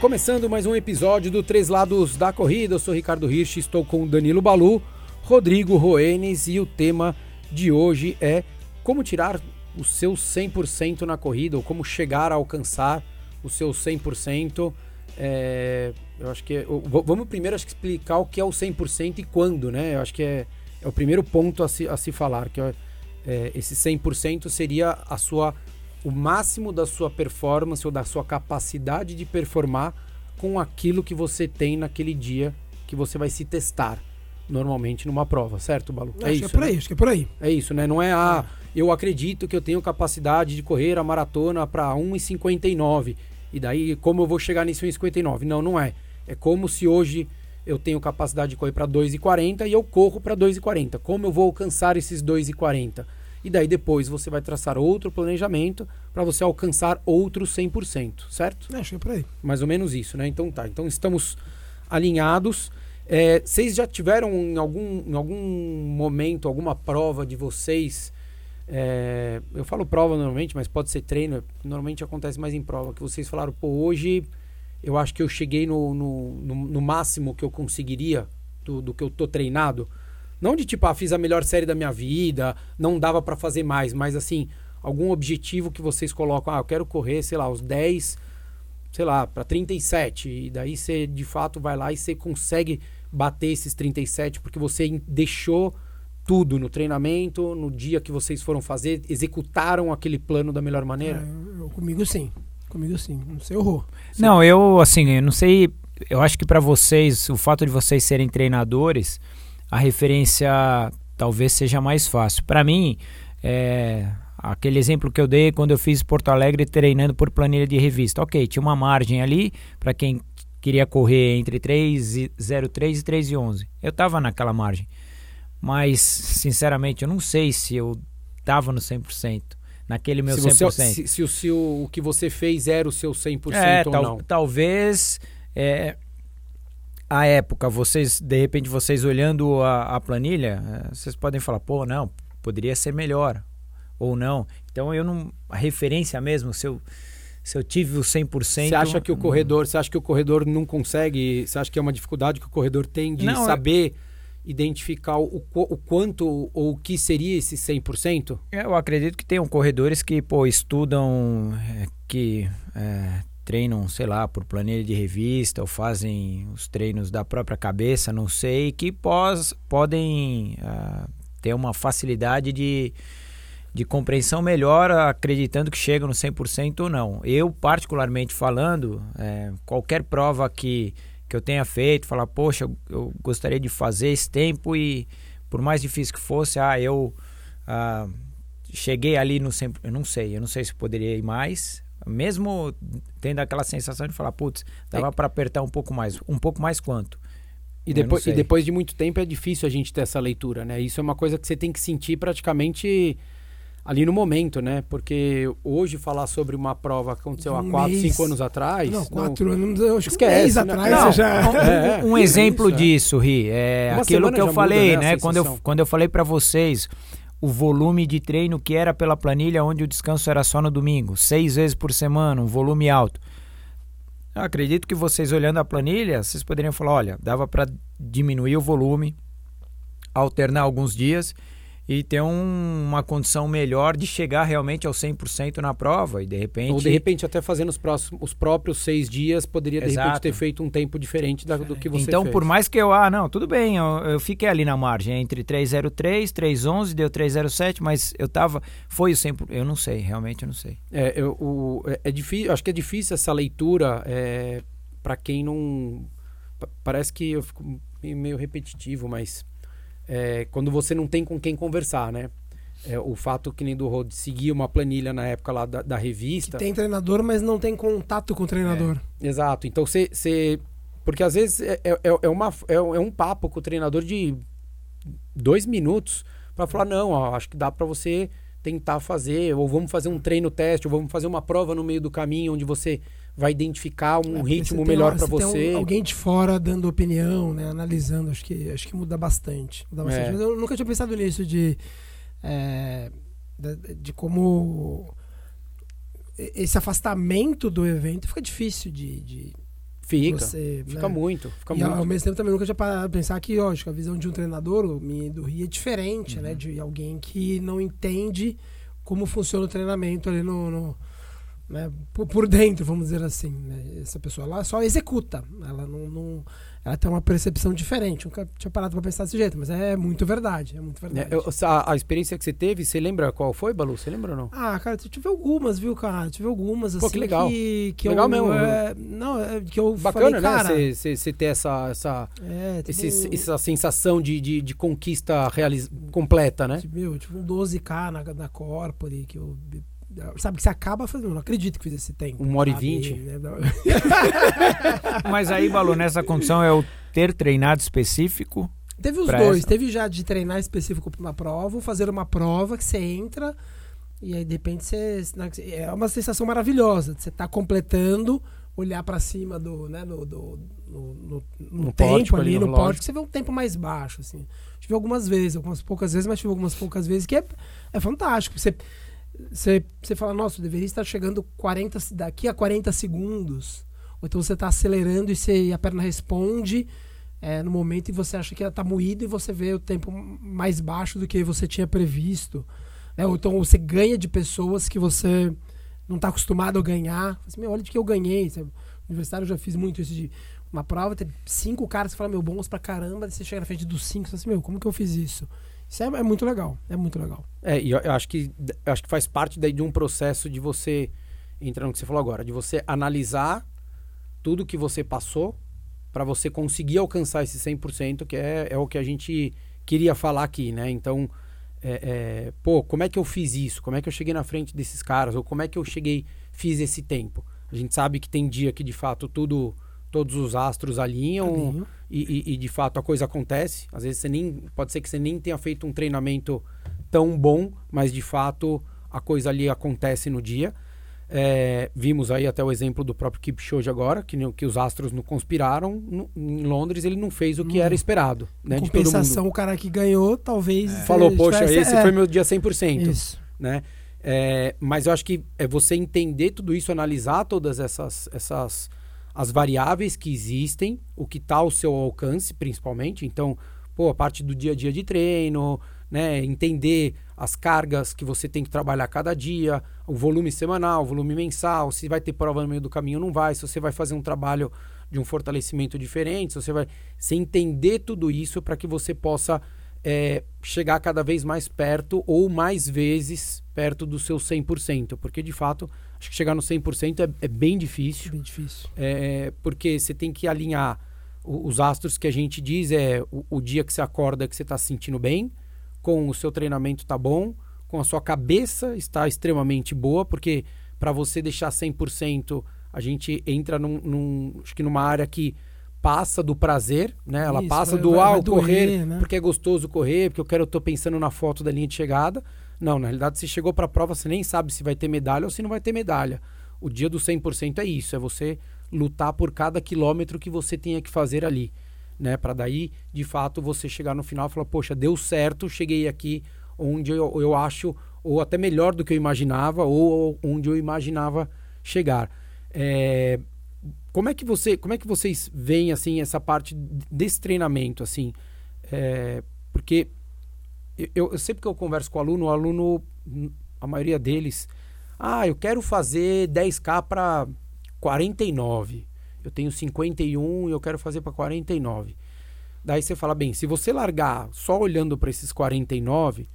Começando mais um episódio do Três Lados da Corrida, eu sou Ricardo Hirsch, estou com Danilo Balu, Rodrigo Roenes e o tema de hoje é como tirar o seu 100% na corrida ou como chegar a alcançar o seu 100%. É, eu acho que é, vamos primeiro acho que explicar o que é o 100% e quando, né? Eu acho que é, é o primeiro ponto a se, a se falar, que é, é esse 100% seria a sua o máximo da sua performance ou da sua capacidade de performar com aquilo que você tem naquele dia que você vai se testar normalmente numa prova, certo, Balu? É acho isso. Que é por né? aí, acho que é por aí. É isso, né? Não é ah, eu acredito que eu tenho capacidade de correr a maratona para 1,59 e daí como eu vou chegar nesse 1,59? Não, não é. É como se hoje eu tenho capacidade de correr para 2,40 e eu corro para 2,40. Como eu vou alcançar esses 2,40? e daí depois você vai traçar outro planejamento para você alcançar outro 100%, certo? É, é por aí. Mais ou menos isso, né? Então tá, então estamos alinhados. É, vocês já tiveram em algum, em algum momento, alguma prova de vocês? É, eu falo prova normalmente, mas pode ser treino. Normalmente acontece mais em prova. Que vocês falaram, pô, hoje eu acho que eu cheguei no, no, no, no máximo que eu conseguiria do, do que eu tô treinado. Não de tipo, ah, fiz a melhor série da minha vida, não dava para fazer mais, mas assim, algum objetivo que vocês colocam, ah, eu quero correr, sei lá, os 10, sei lá, para 37, e daí você de fato vai lá e você consegue bater esses 37 porque você deixou tudo no treinamento, no dia que vocês foram fazer, executaram aquele plano da melhor maneira? É, eu, comigo sim. Comigo sim. Não sei horror. Não, eu assim, eu não sei, eu acho que para vocês, o fato de vocês serem treinadores, a referência talvez seja mais fácil. Para mim, é, aquele exemplo que eu dei quando eu fiz Porto Alegre treinando por planilha de revista. Ok, tinha uma margem ali para quem queria correr entre 3,03 e 3,11. Eu estava naquela margem. Mas, sinceramente, eu não sei se eu estava no 100%. Naquele meu se 100%. Você, se, se, o, se o, o que você fez era o seu 100% é, ou tal, não. Talvez... É, a época, vocês, de repente, vocês olhando a, a planilha, eh, vocês podem falar, pô, não, poderia ser melhor, ou não. Então, eu não. A referência mesmo, se eu, se eu tive o 100%. Você acha que o corredor, você acha que o corredor não consegue, você acha que é uma dificuldade que o corredor tem de não, saber. Eu identificar o, o quanto ou o que seria esse 100%? Eu acredito que tenham corredores que pô, estudam, é, que é, treinam, sei lá, por planilha de revista ou fazem os treinos da própria cabeça, não sei, que pós, podem uh, ter uma facilidade de, de compreensão melhor, acreditando que chegam no 100% ou não. Eu, particularmente falando, é, qualquer prova que, que eu tenha feito, falar, poxa, eu, eu, gostaria de fazer esse tempo e por mais difícil que fosse, ah, eu ah, cheguei ali no 100%, eu não sei, eu não sei se poderia ir mais, mesmo tendo aquela sensação de falar, putz, dava é. para apertar um pouco mais. Um pouco mais quanto? E depois, e depois de muito tempo é difícil a gente ter essa leitura, né? Isso é uma coisa que você tem que sentir praticamente ali no momento, né? Porque hoje falar sobre uma prova que aconteceu um há 4, 5 anos atrás. Não, 4 anos, eu acho que mês né? atrás não, já. É, um, um exemplo isso, é. disso, Ri, é uma aquilo que eu falei, muda, né? né quando, eu, quando eu falei para vocês o volume de treino que era pela planilha, onde o descanso era só no domingo, seis vezes por semana, um volume alto. Eu acredito que vocês olhando a planilha, vocês poderiam falar, olha, dava para diminuir o volume, alternar alguns dias e ter um, uma condição melhor de chegar realmente ao 100% na prova e de repente... Ou de repente até fazendo os, próximos, os próprios seis dias, poderia de Exato. repente ter feito um tempo diferente da, do que você Então, fez. por mais que eu... Ah, não, tudo bem, eu, eu fiquei ali na margem, entre 303, 311, deu 307, mas eu tava... Foi o 100%, eu não sei, realmente eu não sei. É, eu, o, é, é difícil, acho que é difícil essa leitura é, para quem não... Parece que eu fico meio repetitivo, mas é, quando você não tem com quem conversar, né? É, o fato que nem do Rod seguir uma planilha na época lá da, da revista. Que tem treinador, mas não tem contato com o treinador. É, exato. Então você. Porque às vezes é, é, é, uma, é, é um papo com o treinador de dois minutos para falar: não, ó, acho que dá para você tentar fazer, ou vamos fazer um treino teste, ou vamos fazer uma prova no meio do caminho onde você vai identificar um é, ritmo melhor para você. Um, alguém de fora dando opinião, né, analisando, acho que acho que muda bastante. Muda bastante. É. Mas eu nunca tinha pensado nisso de é, de, de, como esse afastamento do evento fica difícil de, de Fica. Você, fica né? muito. Fica e muito. ao mesmo tempo também nunca tinha parado pensar que, lógico, a visão de um treinador, do Rio, é diferente, né? uhum. né? De alguém que não entende como funciona o treinamento ali no, no né? por, dentro, vamos dizer assim. Né? Essa pessoa lá só executa. Ela não, não ela tem uma percepção diferente. Nunca tinha parado para pensar desse jeito, mas é muito verdade. É muito verdade. É, eu, a, a, experiência que você teve, você lembra qual foi, Balu? Você lembra ou não? Ah, cara, eu tive algumas, viu, cara? tive algumas, assim. Pô, que legal. Que, que legal eu, mesmo. É, não, é, que eu Bacana, falei, né? Você ter essa, essa, é, esse, um... essa sensação de, de, de conquista realiz... completa, né? Meu, tipo um 12K na, na Corpore, que eu Sabe que você acaba fazendo, não acredito que fiz esse tempo. Uma hora e vinte. Né? Mas aí, Balu, nessa condição é o ter treinado específico? Teve os dois. Essa? Teve já de treinar específico para uma prova, fazer uma prova que você entra e aí de repente você. Né, é uma sensação maravilhosa. Você tá completando, olhar para cima do. Né, do, do no, no, no, no tempo ali, no, no pórtico, você vê um tempo mais baixo. Assim. Tive algumas vezes, algumas poucas vezes, mas tive algumas poucas vezes que é, é fantástico. Você você, você fala, nossa, eu deveria estar chegando 40, daqui a 40 segundos. Ou então você está acelerando e, você, e a perna responde é, no momento e você acha que ela está moída e você vê o tempo mais baixo do que você tinha previsto. É, ou então você ganha de pessoas que você não está acostumado a ganhar. Assim, meu, olha de que eu ganhei. Você, no universitário eu já fiz muito isso de uma prova, ter cinco caras que falam, meu, bons pra caramba, e você chega na frente dos cinco e fala assim, meu, como que eu fiz isso? Isso é, é, muito legal, é muito legal. É, e eu, eu, acho que eu acho que faz parte daí de um processo de você entrar no que você falou agora, de você analisar tudo que você passou para você conseguir alcançar esse 100%, que é, é o que a gente queria falar aqui, né? Então, é, é, pô, como é que eu fiz isso? Como é que eu cheguei na frente desses caras? Ou como é que eu cheguei, fiz esse tempo? A gente sabe que tem dia que de fato tudo todos os astros alinham e, e, e, de fato a coisa acontece. Às vezes você nem pode ser que você nem tenha feito um treinamento tão bom, mas de fato a coisa ali acontece no dia. É, vimos aí até o exemplo do próprio Kipchoge agora, que, que os astros não conspiraram. No, em Londres ele não fez o que hum. era esperado. Né, compensação, o cara que ganhou talvez... É. Falou, poxa, esse é. foi meu dia 100%. Isso. Né? É, mas eu acho que é você entender tudo isso, analisar todas essas, essas as variáveis que existem, o que está ao seu alcance, principalmente. Então, pô, a parte do dia a dia de treino, né? Entender as cargas que você tem que trabalhar cada dia, o volume semanal, o volume mensal, se vai ter prova no meio do caminho ou não vai, se você vai fazer um trabalho de um fortalecimento diferente, se você vai. Você entender tudo isso para que você possa é, chegar cada vez mais perto ou mais vezes perto do seu 100%, porque de fato Acho que chegar no 100% é, é bem difícil. Bem difícil. É, porque você tem que alinhar os astros que a gente diz é o, o dia que você acorda que você está se sentindo bem, com o seu treinamento tá bom, com a sua cabeça está extremamente boa, porque para você deixar 100%, a gente entra num, num, acho que numa área que passa do prazer, né? Ela Isso, passa vai, do vai, ah, correr, né? porque é gostoso correr, porque eu quero, eu tô pensando na foto da linha de chegada. Não, na realidade, você chegou para a prova, você nem sabe se vai ter medalha ou se não vai ter medalha. O dia do 100% é isso, é você lutar por cada quilômetro que você tenha que fazer ali, né? Para daí, de fato, você chegar no final e falar, poxa, deu certo, cheguei aqui onde eu, eu acho, ou até melhor do que eu imaginava, ou onde eu imaginava chegar. É, como é que você, como é que vocês veem assim essa parte desse treinamento, assim? É, porque eu, eu, sempre que eu converso com o aluno, o aluno, a maioria deles, ah, eu quero fazer 10k para 49. Eu tenho 51 e eu quero fazer para 49. Daí você fala, bem, se você largar só olhando para esses 49,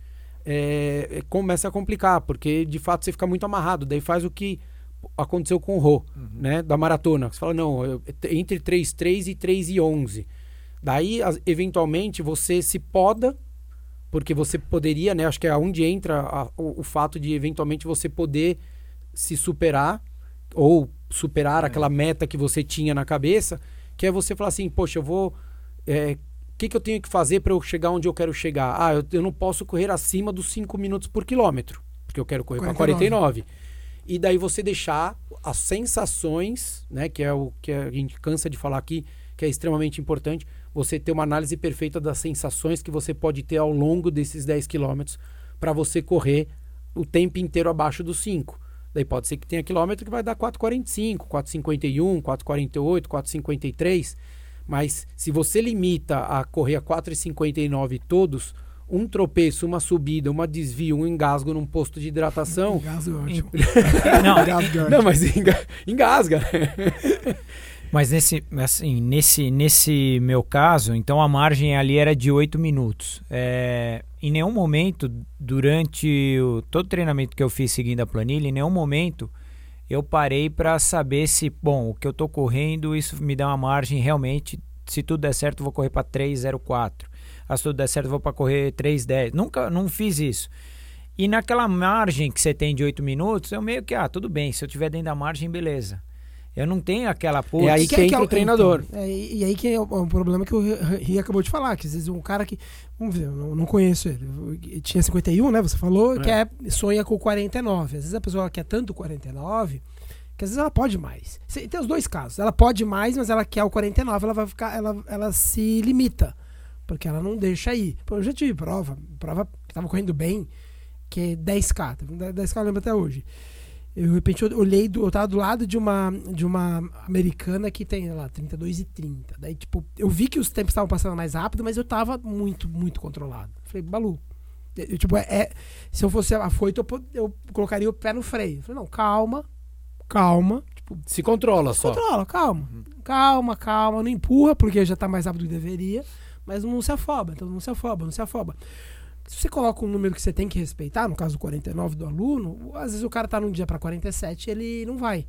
é, é, começa a complicar, porque de fato você fica muito amarrado. Daí faz o que aconteceu com o Rô, uhum. né, da maratona. Você fala, não, eu, entre 3,3 e 3 e 11. Daí, eventualmente, você se poda porque você poderia, né? Acho que é onde entra a, o, o, fato de eventualmente você poder se superar ou superar é. aquela meta que você tinha na cabeça, que é você falar assim, poxa, eu vou. O é, que, que eu tenho que fazer para eu chegar onde eu quero chegar? Ah, eu, eu não posso correr acima dos 5 minutos por quilômetro, porque eu quero correr para 49. e daí você deixar as sensações, né, que é o que a gente cansa de falar aqui, que é extremamente importante, você ter uma análise perfeita das sensações que você pode ter ao longo desses 10 quilômetros para você correr o tempo inteiro abaixo dos 5. Daí pode ser que tenha quilômetro que vai dar 4,45, 4,51, 4,48, 4,53. Mas se você limita a correr a 4,59 todos, um tropeço, uma subida, uma desvio, um engasgo num posto de hidratação. Engasgo é ótimo. Não, Engasgo é ótimo. Não, mas enga- engasga. Mas nesse, assim, nesse, nesse meu caso, então a margem ali era de 8 minutos. É, em nenhum momento, durante o, todo o treinamento que eu fiz seguindo a planilha, em nenhum momento eu parei para saber se, bom, o que eu tô correndo, isso me dá uma margem realmente, se tudo der certo, vou correr para 3,04. Ah, se tudo der certo, vou para correr 3,10. Nunca, não fiz isso. E naquela margem que você tem de 8 minutos, eu meio que, ah, tudo bem, se eu tiver dentro da margem, beleza. Eu não tenho aquela É aí que entra o treinador. é, e e aí que é o, o problema que o Ri- acabou de falar, que às vezes um cara que, vamos ver, eu não, não conheço ele, tinha 51, né, você falou, É. que é, sonha com 49. Às vezes a pessoa quer tanto 49, que às vezes ela pode mais. Tem os dois casos, ela pode mais, mas ela quer o 49, ela vai ficar, ela, ela se limita, porque ela não deixa ir. Pô, eu já tive prova, prova que tava correndo bem, que é 10k, 10k eu lembro até hoje. Eu, de repente, eu olhei, do, eu tava do lado de uma, de uma americana que tem, sei lá, 32 e 30. Daí, tipo, eu vi que os tempos estavam passando mais rápido, mas eu tava muito, muito controlado. Falei, Balu, eu, tipo, é, é- se eu fosse afoito, eu, eu colocaria o pé no freio. Falei, não, calma, calma. Tipo, Se controla só. controla, calma. Calma, calma, não empurra, porque já tá mais rápido do que deveria, mas não se afoba, então não se afoba, não se afoba. Se você coloca um número que você tem que respeitar, no caso do 49 do aluno, às vezes o cara tá num dia pra 47 ele não vai.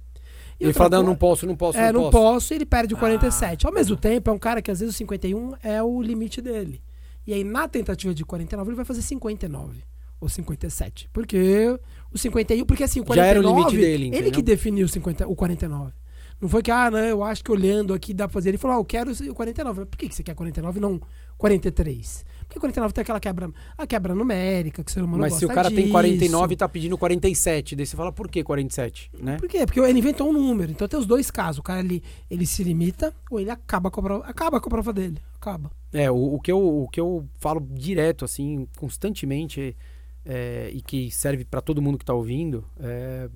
E Ele fala, não, não posso, não posso, é, não não posso. posso, e ele perde o 47. Ao mesmo tempo, é um cara que às vezes o 51 é o limite dele. E aí, na tentativa de 49, ele vai fazer 59 ou 57. Porque o 51, porque assim, o Já era 49, o limite dele, ele entendeu? que definiu o, 50, o 49. Não foi que, ah, não, eu acho que olhando aqui dá pra fazer. Ele falou, ah, eu quero o 49. Por que que você quer 49 e não 43? Porque 49 tem aquela quebra, a quebra numérica, que o ser humano Mas se o cara tem disso. 49 e tá pedindo 47, daí você fala, por que 47? Né? Por quê? Porque ele inventou um número. Então tem os dois casos. O cara ele, ele se limita ou ele acaba com a prova, acaba com a prova dele. Acaba. É, o, o que eu, o que eu falo direto, assim, constantemente, é, e que serve pra todo mundo que tá ouvindo, é,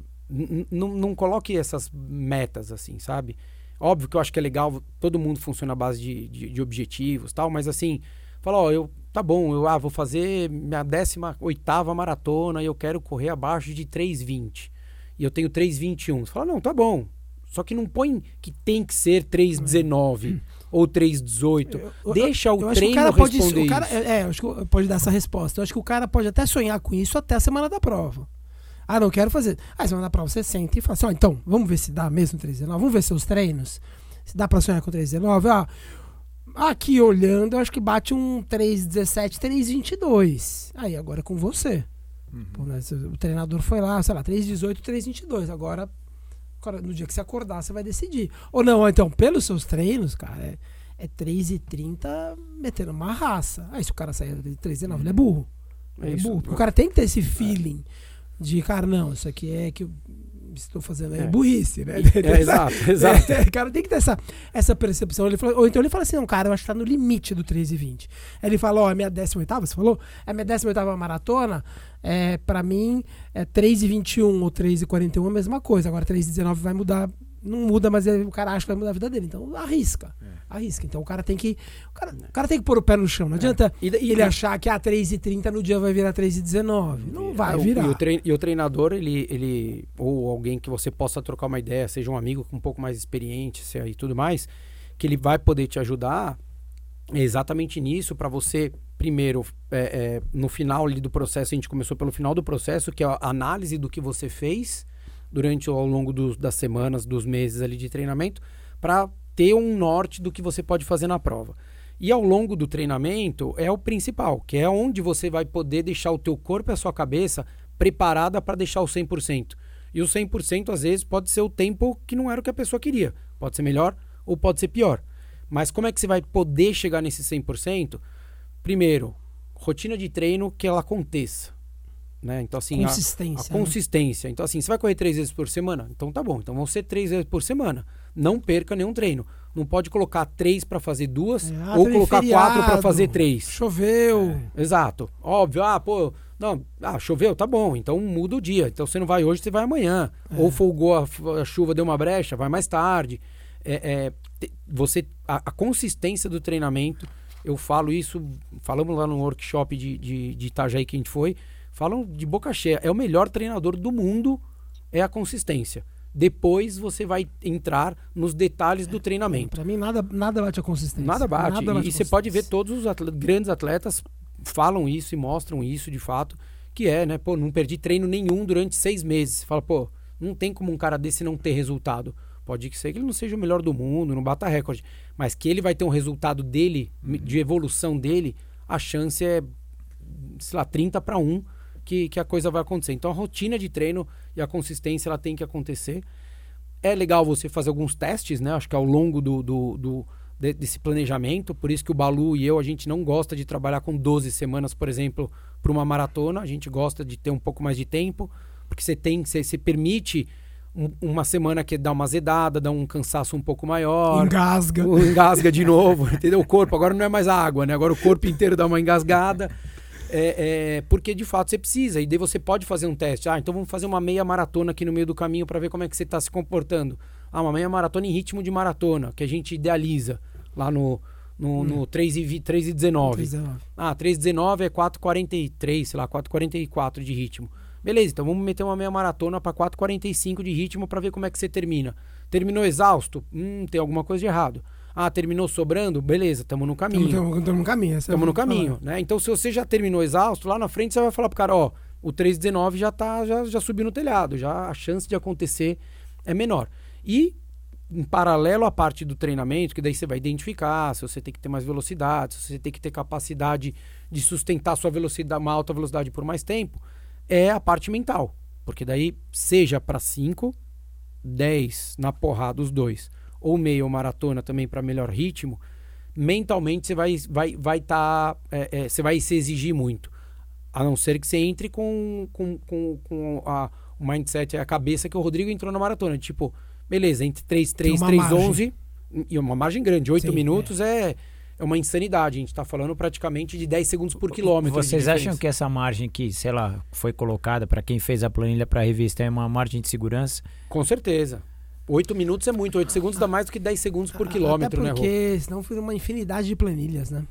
não coloque essas metas, assim, sabe? Óbvio que eu acho que é legal, todo mundo funciona à base de, de, de objetivos tal, mas assim, fala, ó, eu, tá bom, eu ah, vou fazer minha 18ª maratona e eu quero correr abaixo de 3,20. E eu tenho 3,21. Você fala, não, tá bom. Só que não põe que tem que ser 3,19 ou 3,18. Eu- Deixa eu o acho que treino o cara pode, responder o cara, isso. é, é, acho que pode dar essa resposta. Eu acho que o cara pode até sonhar com isso até a semana da prova. Ah, não quero fazer. Ah, semana da prova você senta e fala assim, ó, então, vamos ver se dá mesmo 319, vamos ver seus treinos. Se dá pra sonhar com 319, ó. Aqui olhando, eu acho que bate um 317, 322. Aí agora é com você. Pô, né, o treinador foi lá, sei lá, 318, 322. Agora, agora, no dia que você acordar, você vai decidir. Ou não, então, pelos seus treinos, cara, é, é 3,30 metendo uma raça. Aí se o cara sair de 3,19, ele é burro. É é isso. burro. Porque o cara tem que ter esse feeling de, cara, não, isso aqui é que estou fazendo é, É. burrice, né? É, exato, exato. É, o cara tem que ter essa, essa percepção. Ele fala- ou então ele fala assim, não, cara, eu acho que tá no limite do 3,20. Aí ele fala, ó, é minha 18ª, você falou? É minha 18ª maratona, é, pra mim, é 3,21 ou 3,41 é a mesma coisa. Agora 3,19 vai mudar, não muda, mas ele- o cara acha que vai mudar a vida dele. Então arrisca, arrisca. Então o cara tem que, o cara, o cara tem que pôr o pé no chão. Não adianta E, e- ele achar que a 3,30 no dia vai virar 3,19. Não vai É, o- virar. E o, trein- e o treinador, ele, ele. Ou alguém que você possa trocar uma ideia, seja um amigo com um pouco mais experiente e tudo mais, que ele vai poder te ajudar é exatamente nisso, para você, primeiro, é, é, no final ali do processo, a gente começou pelo final do processo, que é a análise do que você fez durante ao longo dos- das semanas, dos meses ali de treinamento, para ter um norte do que você pode fazer na prova. E ao longo do treinamento é o principal, que é onde você vai poder deixar o teu corpo e a sua cabeça preparada para deixar o 100%. E o 100% às vezes pode ser o tempo que não era o que a pessoa queria. Pode ser melhor ou pode ser pior. Mas como é que você vai poder chegar nesse 100%? Primeiro, rotina de treino que ela aconteça. Né? Então, assim, a- Consistência. a né? consistência. Então, assim, você vai correr três vezes por semana? Então tá bom. Então vão ser três vezes por semana. Não perca nenhum treino. Não pode colocar três para fazer duas É, ah, ou colocar quatro para feriado, fazer três. Choveu. Exato. Óbvio, ah, pô, não, ah, choveu, tá bom, então muda o dia. Então você não vai hoje, você vai amanhã. Ou folgou a, a chuva, deu uma brecha, vai mais tarde. É, é, você, a, a consistência do treinamento, eu falo isso, falamos lá no workshop de, de, de Itajaí que a gente foi, falam de boca cheia. É o melhor treinador do mundo, é a consistência. Depois você vai entrar nos detalhes do treinamento. Pra mim, nada, nada bate a consistência. Nada bate. Nada e bate e você pode ver todos os atle- grandes atletas falam isso e mostram isso de fato, que é, né? Pô, não perdi treino nenhum durante seis meses. Você fala, pô, não tem como um cara desse não ter resultado. Pode ser que ele não seja o melhor do mundo, não bata recorde, mas que ele vai ter um resultado dele, de evolução dele, a chance é, sei lá, 30 para 1 que, que a coisa vai acontecer. Então a rotina de treino e a consistência ela tem que acontecer. É legal você fazer alguns testes, né? Acho que ao longo do, do, do- de- desse planejamento, por isso que o Balu e eu, a gente não gosta de trabalhar com 12 semanas, por exemplo, para uma maratona. A gente gosta de ter um pouco mais de tempo, porque você tem, você, você permite um- uma semana que dá uma zedada, dá um cansaço um pouco maior. Engasga. Engasga de novo, entendeu? O corpo agora não é mais a água, né? Agora o corpo inteiro dá uma engasgada. É, é, porque de fato você precisa. E daí você pode fazer um teste. Ah, então vamos fazer uma meia maratona aqui no meio do caminho para ver como é que você está se comportando. Ah, uma meia maratona em ritmo de maratona, que a gente idealiza lá no, no, no 3, e, vi- 3 e 19. 19. Ah, 3,19 é 4,43, sei lá, 4,44 de ritmo. Beleza, então vamos meter uma meia maratona para 4,45 de ritmo para ver como é que você termina. Terminou exausto? Hum, tem alguma coisa de errado. Ah, terminou sobrando? Beleza, estamos no caminho. Estamos no caminho. essa é Estamos a- no caminho, né? Então, se você já terminou exausto, lá na frente você vai falar pro cara, ó, o 3,19 já tá, já, já subiu no telhado, já a chance de acontecer é menor. E em paralelo à parte do treinamento, que daí você vai identificar se você tem que ter mais velocidade, se você tem que ter capacidade de sustentar sua velocidade, uma alta velocidade por mais tempo, é a parte mental. Porque daí, seja para 5, 10 na porrada os dois, ou meia ou maratona também para melhor ritmo, mentalmente você vai vai vai tá, é, é, você vai se exigir muito. A não ser que você entre com, com, com, com a, o mindset, a cabeça que o Rodrigo entrou na maratona. Tipo, beleza, entre 3, 3, uma 3, margem. 11 e uma margem grande. 8 Sim, minutos é. é uma insanidade. A gente tá falando praticamente de 10 segundos por quilômetro. Vocês acham que essa margem que, sei lá, foi colocada para quem fez a planilha para a revista é uma margem de segurança? Com certeza. 8 minutos é muito. 8 segundos dá mais do que 10 segundos por quilômetro, Até né, porque senão vira uma infinidade de planilhas, né?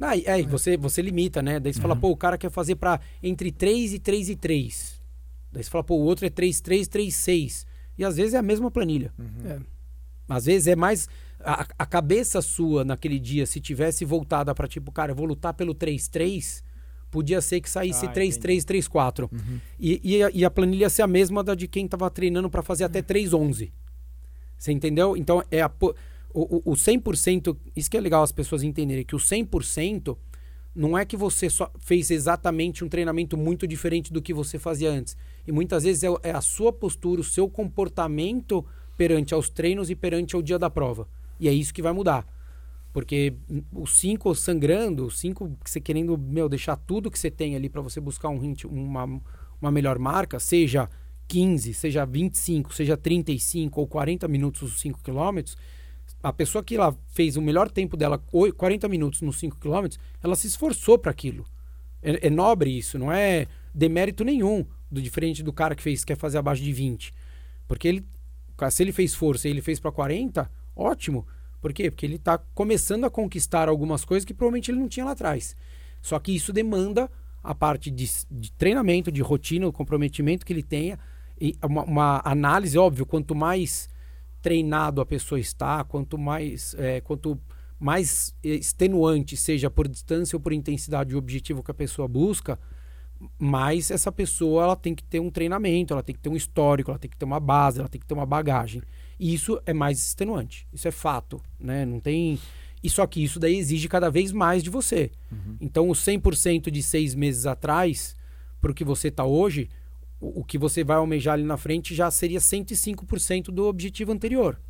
Ah, e- é, e você, você limita, né? Daí você fala, pô, o cara quer fazer pra entre 3 e 3 e 3. Daí você fala, pô, o outro é 3, 3, 3, 6. E às vezes é a mesma planilha. É. Às vezes é mais. A, a cabeça sua naquele dia, se tivesse voltada pra tipo, cara, eu vou lutar pelo 3, 3, podia ser que saísse Ah, 3, entendi. 3, 3, 4. E, e, a, e a planilha ia ser a mesma da de quem tava treinando pra fazer até 3, 11. Você entendeu? Então, é a, o, o, o 100%, isso que é legal as pessoas entenderem, que o 100% não é que você só fez exatamente um treinamento muito diferente do que você fazia antes. E muitas vezes é, é a sua postura, o seu comportamento perante aos treinos e perante ao dia da prova. E é isso que vai mudar. Porque os 5 sangrando, os 5 que você querendo, meu, deixar tudo que você tem ali para você buscar um rit- uma, uma melhor marca, seja 15, seja 25, seja 35 ou 40 minutos os 5 quilômetros, a pessoa que ela fez o melhor tempo dela, oi- 40 minutos nos 5 quilômetros, ela se esforçou para aquilo. É, é nobre isso, não é demérito nenhum, do diferente do cara que fez quer fazer abaixo de 20. Porque ele, se ele fez força e ele fez para 40, ótimo. Por quê? Porque ele está começando a conquistar algumas coisas que provavelmente ele não tinha lá atrás. Só que isso demanda a parte de, de treinamento, de rotina, o comprometimento que ele tenha, e uma, uma análise, óbvio, quanto mais treinado a pessoa está, quanto mais, é, quanto mais extenuante seja por distância ou por intensidade o objetivo que a pessoa busca, mais essa pessoa ela tem que ter um treinamento, ela tem que ter um histórico, ela tem que ter uma base, ela tem que ter uma bagagem. E isso é mais extenuante. Isso é fato, né? Não tem e só que isso daí exige cada vez mais de você. Então, o 100% de seis meses atrás, para o que você está hoje, o, o que você vai almejar ali na frente já seria 105% do objetivo anterior.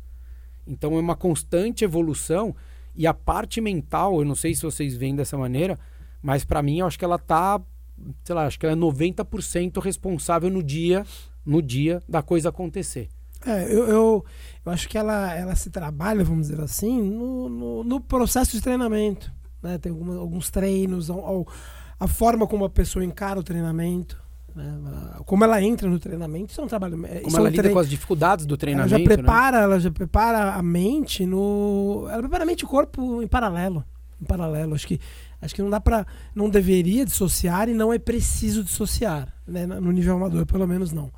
Então, é uma constante evolução. E a parte mental, eu não sei se vocês veem dessa maneira, mas para mim, eu acho que ela tá sei lá, acho que ela é 90% responsável no dia, no dia da coisa acontecer. É, eu, eu, eu acho que ela, ela se trabalha, vamos dizer assim, no, no, no processo de treinamento. Né? Tem alguma, alguns treinos, ou, ou a forma como a pessoa encara o treinamento. Né? Como ela entra no treinamento, isso é um trabalho. Como isso é ela um lida com as dificuldades do ela treinamento. já né? prepara, ela já prepara a mente no. Ela prepara a mente e o corpo em paralelo. Em paralelo. Acho que, acho que não dá pra. Não deveria dissociar e não é preciso dissociar. Né? No nível amador, pelo menos não.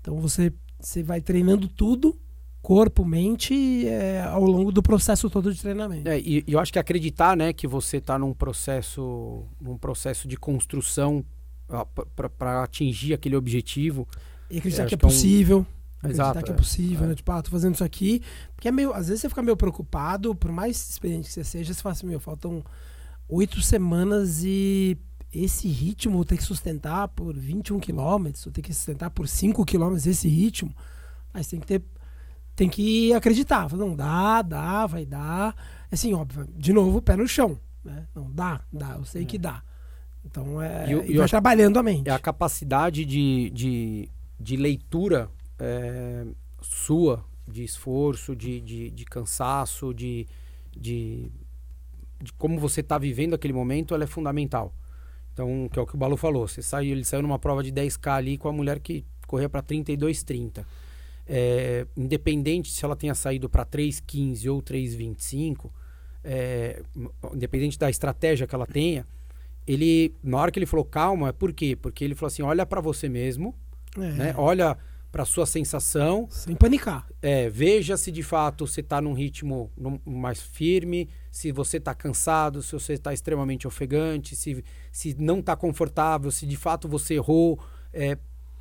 Então você, você vai treinando tudo, corpo, mente, é, ao longo do processo todo de treinamento. É, e, e eu acho que acreditar, né, que você está num processo, num processo de construção para atingir aquele objetivo. E acreditar É, que é acho que é um- possível. Acreditar Exato, que é é. possível, É. né? Tipo, ah, tô fazendo isso aqui. Porque é meio. Às vezes você fica meio preocupado, por mais experiente que você seja, você fala assim, meu, faltam oito semanas e esse ritmo eu ter que sustentar por 21 quilômetros, vou ter que sustentar por 5 quilômetros esse ritmo. Mas tem que ter. Tem que acreditar. Não, dá, dá, vai dar. Assim, óbvio, de novo, pé no chão. Né? Não, dá, dá, eu sei que dá. Então é. E E, eu vai trabalhando a mente. É a capacidade de, de, de leitura é, sua, de esforço, de, de, de cansaço, de, de, de como você está vivendo aquele momento, ela é fundamental. Então, que é o que o Balu falou. Você saiu, ele saiu numa prova de 10K ali com a mulher que corria para 32,30. É, independente se ela tenha saído para 3,15 ou 3,25, é, independente da estratégia que ela tenha, ele, na hora que ele falou calma, por quê? Porque ele falou assim: olha para você mesmo, É, né? olha para sua sensação, Sem panicar. é, veja se de fato você está num ritmo num- mais firme, se você está cansado, se você está extremamente ofegante, se, se não está confortável, se de fato você errou, é,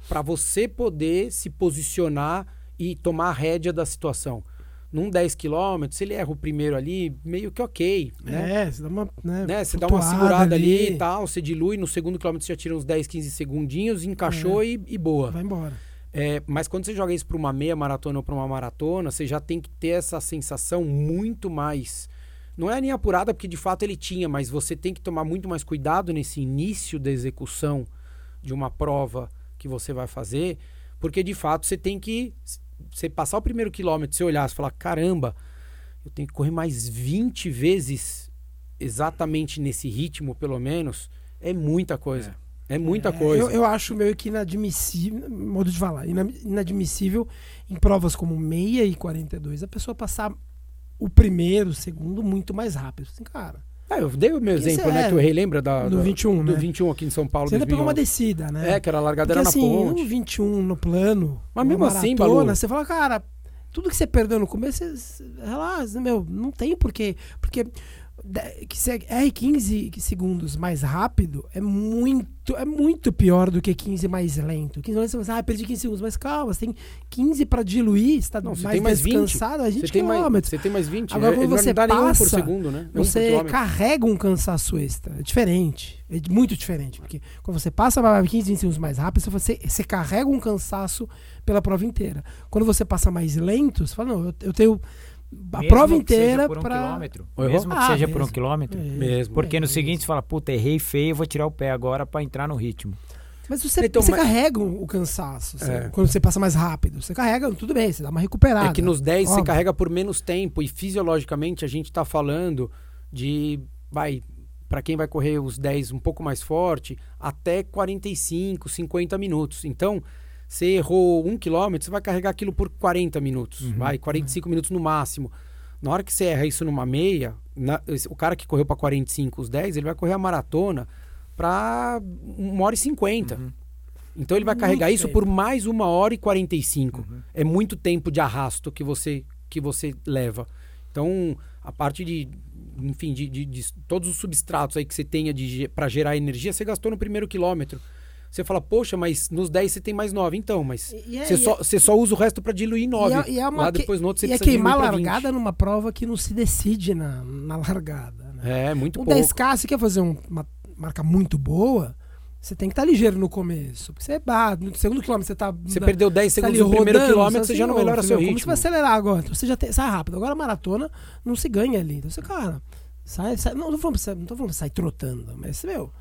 para você poder se posicionar e tomar a rédea da situação. Num 10 km, se ele erra o primeiro ali, meio que ok, né? É, você dá uma. Né, né? Você dá uma segurada ali e tal, você dilui, no segundo quilômetro você já tira uns 10, 15 segundinhos, encaixou e, e boa. Vai embora. É, mas quando você joga isso para uma meia maratona ou para uma maratona, você já tem que ter essa sensação muito mais. Não é nem apurada, porque de fato ele tinha, mas você tem que tomar muito mais cuidado nesse início da execução de uma prova que você vai fazer, porque de fato você tem que. Você passar o primeiro quilômetro, você olhar e falar: caramba, eu tenho que correr mais 20 vezes exatamente nesse ritmo, pelo menos, é muita coisa. É, muita É, coisa. Eu, eu acho meio que inadmissível, modo de falar, ina- inadmissível em provas como meia e 42 a pessoa passar o primeiro, o segundo muito mais rápido. Assim, cara, Ah, eu dei o meu exemplo, né? é Que o Rei lembra da, do da- 21, do né? 21 aqui em São Paulo. você ainda pegou uma 2011. descida, né? É, que era a largada Porque era na assim, ponte. um 21 no plano, Mas mesmo assim, Balu- você fala, cara, tudo que você perdeu no começo, você, relaxa, meu, não tem porquê. Porque que você R 15 segundos mais rápido é muito, é muito pior do que 15 mais lento. 15 mais lento, você fala, ah, perdi 15 segundos, mas calma, você tem 15 para diluir, você tá Não, você mais, tem mais 20. descansado, a gente Você tem, mais, quilômetros. você tem mais 20. Agora, é, quando ele você nenhum por passa, segundo, né? Você carrega um cansaço extra. É diferente. É muito diferente. Porque quando você passa 15, 20 segundos mais rápido, você, você carrega um cansaço pela prova inteira. Quando você passa mais lento, você fala, não, eu, eu tenho a Mesmo prova que seja inteira por um para. quilômetro. Errou? Mesmo que Ah, seja por um mesmo. quilômetro. Mesmo. Porque no É, seguinte você fala, puta, errei feio, vou tirar o pé agora pra entrar no ritmo. Mas você, Então, você mas- carrega o cansaço. você- É. Quando você passa mais rápido. Você carrega, tudo bem, você dá uma recuperada. É que nos 10 você Óbvio. carrega por menos tempo e fisiologicamente a gente tá falando de vai para quem vai correr os 10 um pouco mais forte, até 45, 50 minutos. Então, você errou um quilômetro, você vai carregar aquilo por 40 minutos, Uhum. vai 45 minutos no máximo. Na hora que você erra isso numa meia, na- o cara que correu para 45 os 10, ele vai correr a maratona para 1 hora e 50. Uhum. Então ele vai Muito carregar isso tempo. por mais uma hora e 45. Uhum. É muito tempo de arrasto que você, que você leva. Então, a parte de, enfim, de, de- de todos os substratos aí que você tenha para gerar energia, você gastou no primeiro quilômetro. Você fala, poxa, mas nos 10 você tem mais 9. Então, mas E- e é- você, só, você só usa o resto para diluir 9. E é, e é uma Lá depois no outro você e é precisa queimar pra 20. largada numa prova que não se decide na, na largada. Né? É, muito Um pouco. 10K, você quer fazer um- uma marca muito boa, você tem que estar ligeiro no começo. Porque você, ah, no segundo quilômetro você tá. Você na- perdeu 10 tá segundos ali no primeiro rodando, quilômetro, você assim, já não melhora seu filhão, Como ritmo. você vai acelerar agora? Então você já tem, sai rápido. Agora a maratona não se ganha ali. Então você, cara, sai, sai não, tô falando, não tô falando pra sair trotando, mas, meu?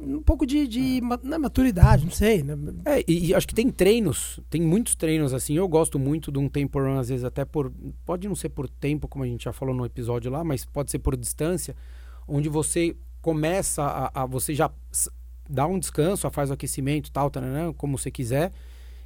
Um pouco de, de é maturidade, não sei. Né? É, e, e acho que tem treinos, tem muitos treinos assim. Eu gosto muito de um tempo run, às vezes até por. Pode não ser por tempo, como a gente já falou no episódio lá, mas pode ser por distância, onde você começa a. a- você já dá um descanso, faz o aquecimento tal, taranã, como você quiser.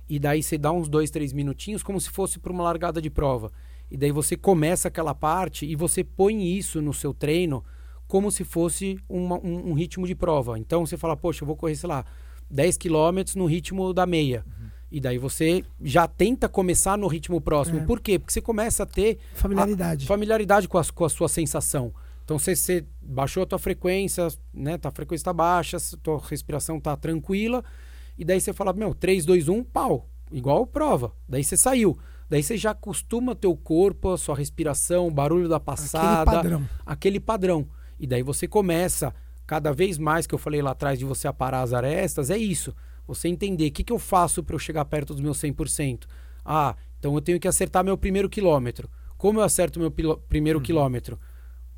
E daí você dá uns dois, três minutinhos, como se fosse para uma largada de prova. E daí você começa aquela parte e você põe isso no seu treino como se fosse uma- um, um ritmo de prova. Então você fala, poxa, eu vou correr, sei lá, 10 quilômetros no ritmo da meia. E daí você já tenta começar no ritmo próximo. É. Por quê? Porque você começa a ter Familiaridade. a familiaridade com a, com a sua sensação. Então você, você baixou a tua frequência, né? Tua frequência está baixa, a tua respiração tá tranquila. E daí você fala, meu, 3, 2, 1, pau. Igual prova. Daí você saiu. Daí você já acostuma teu corpo, a sua respiração, o barulho da passada Aquele padrão. aquele padrão. E daí você começa, cada vez mais que eu falei lá atrás de você aparar as arestas, é isso. Você entender o que, que eu faço para eu chegar perto dos meus 100%. Ah, então eu tenho que acertar meu primeiro quilômetro. Como eu acerto meu primeiro quilômetro?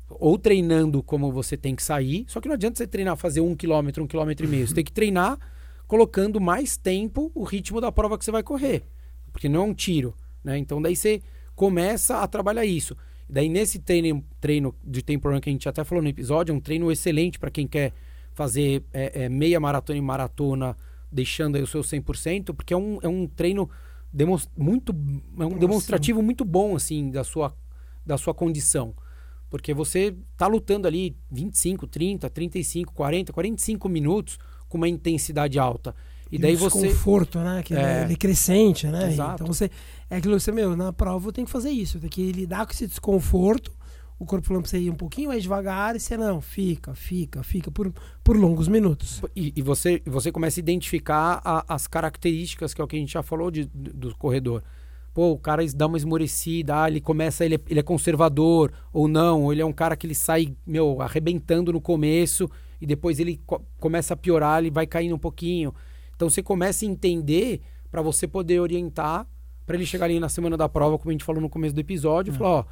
Ou treinando como você tem que sair, só que não adianta você treinar fazer um quilômetro, um quilômetro e meio. Você tem que treinar colocando mais tempo o ritmo da prova que você vai correr. Porque não é um tiro. Né? Então daí você começa a trabalhar isso. E daí nesse treino, treino de tempo run que a gente até falou no episódio, é um treino excelente para quem quer fazer é, é, meia maratona e maratona, deixando aí o seu 100%, porque é um, é um treino muito é um demonstrativo muito bom assim da sua da sua condição. Porque você tá lutando ali 25, 30, 35, 40, 45 minutos com uma intensidade alta. E, daí o você desconforto, né? Que É. ele é crescente, né? Exato. Então você. É aquilo que você, meu, na prova eu tenho que fazer isso. Eu tenho que lidar com esse desconforto. O corpo pra você ir um pouquinho mais devagar e você não, fica, fica, fica por, por longos minutos. E, e você, você começa a identificar a- as características, que é o que a gente já falou de, do, do corredor. Pô, o cara dá uma esmorecida, ah, ele começa, ele é, ele é conservador ou não, ou ele é um cara que ele sai, meu, arrebentando no começo e depois ele co- começa a piorar, ele vai caindo um pouquinho. Então você começa a entender para você poder orientar para ele chegar ali na semana da prova, como a gente falou no começo do episódio, e falar, ó,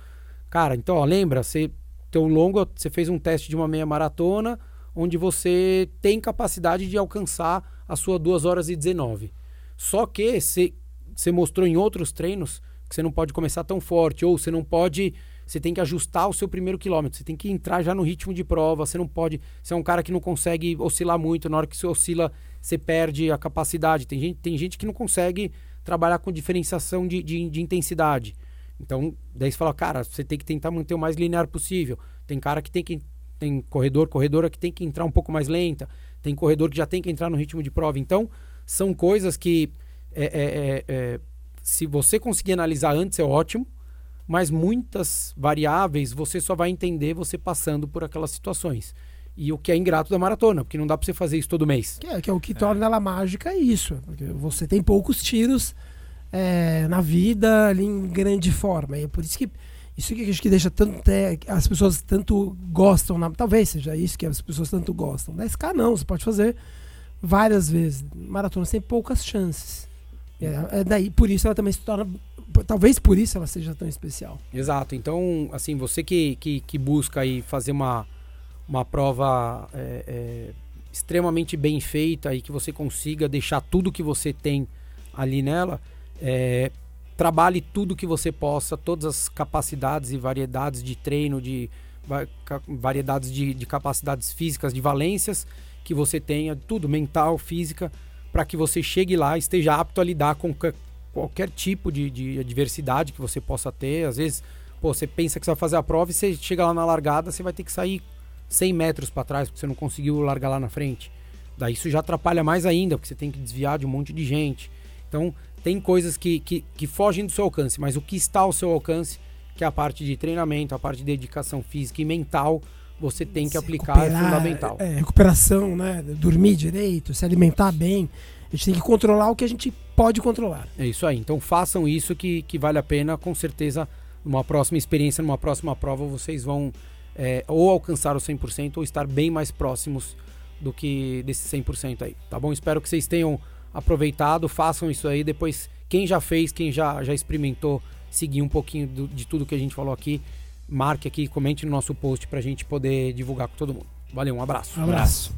cara, então, ó, lembra, você teu longo, você fez um teste de uma meia maratona, onde você tem capacidade de alcançar a sua 2 horas e 19. Só que você você mostrou em outros treinos que você não pode começar tão forte, ou você não pode. Você tem que ajustar o seu primeiro quilômetro, você tem que entrar já no ritmo de prova, você não pode. Você é um cara que não consegue oscilar muito, na hora que você oscila, você perde a capacidade. Tem gente, tem gente que não consegue trabalhar com diferenciação de, de, de intensidade. Então, daí você fala, cara, você tem que tentar manter o mais linear possível. Tem cara que tem que. Tem corredor, corredora que tem que entrar um pouco mais lenta. Tem corredor que já tem que entrar no ritmo de prova. Então, são coisas que. é, é, é, é, se você conseguir analisar antes é ótimo, mas muitas variáveis você só vai entender você passando por aquelas situações. E o que é ingrato da maratona, porque não dá pra você fazer isso todo mês. Que é, que é o que torna ela mágica, é isso. Porque você tem poucos tiros é, na vida ali em grande forma. E é por isso que isso que acho que deixa tanto é, as pessoas tanto gostam, na, talvez seja isso que as pessoas tanto gostam. 10K não, você pode fazer várias vezes. Maratona tem poucas chances. É, é daí, por isso ela também se torna. Talvez por isso ela seja tão especial. Exato. Então, assim, você que, que, que busca aí fazer uma, uma prova é, é, extremamente bem feita e que você consiga deixar tudo que você tem ali nela, é, trabalhe tudo que você possa, todas as capacidades e variedades de treino, de variedades de, de capacidades físicas, de valências que você tenha, tudo mental, física, para que você chegue lá esteja apto a lidar com qualquer tipo de, de adversidade que você possa ter. Às vezes, pô, você pensa que você vai fazer a prova e você chega lá na largada, você vai ter que sair 100 metros para trás porque você não conseguiu largar lá na frente. Daí isso já atrapalha mais ainda, porque você tem que desviar de um monte de gente. Então, tem coisas que, que, que fogem do seu alcance, mas o que está ao seu alcance, que é a parte de treinamento, a parte de dedicação física e mental, você tem que Se aplicar, é fundamental. é, recuperação, né? Dormir direito, se alimentar bem. A gente tem que controlar o que a gente pode controlar. É isso aí. Então façam isso que, que vale a pena. Com certeza, numa próxima experiência, numa próxima prova, vocês vão é, ou alcançar o 100% ou estar bem mais próximos do que desse 100% aí. Tá bom? Espero que vocês tenham aproveitado. Façam isso aí. Depois, quem já fez, quem já, já experimentou, seguir um pouquinho do- de tudo que a gente falou aqui, marque aqui, comente no nosso post pra gente poder divulgar com todo mundo. Valeu, um abraço. Um abraço.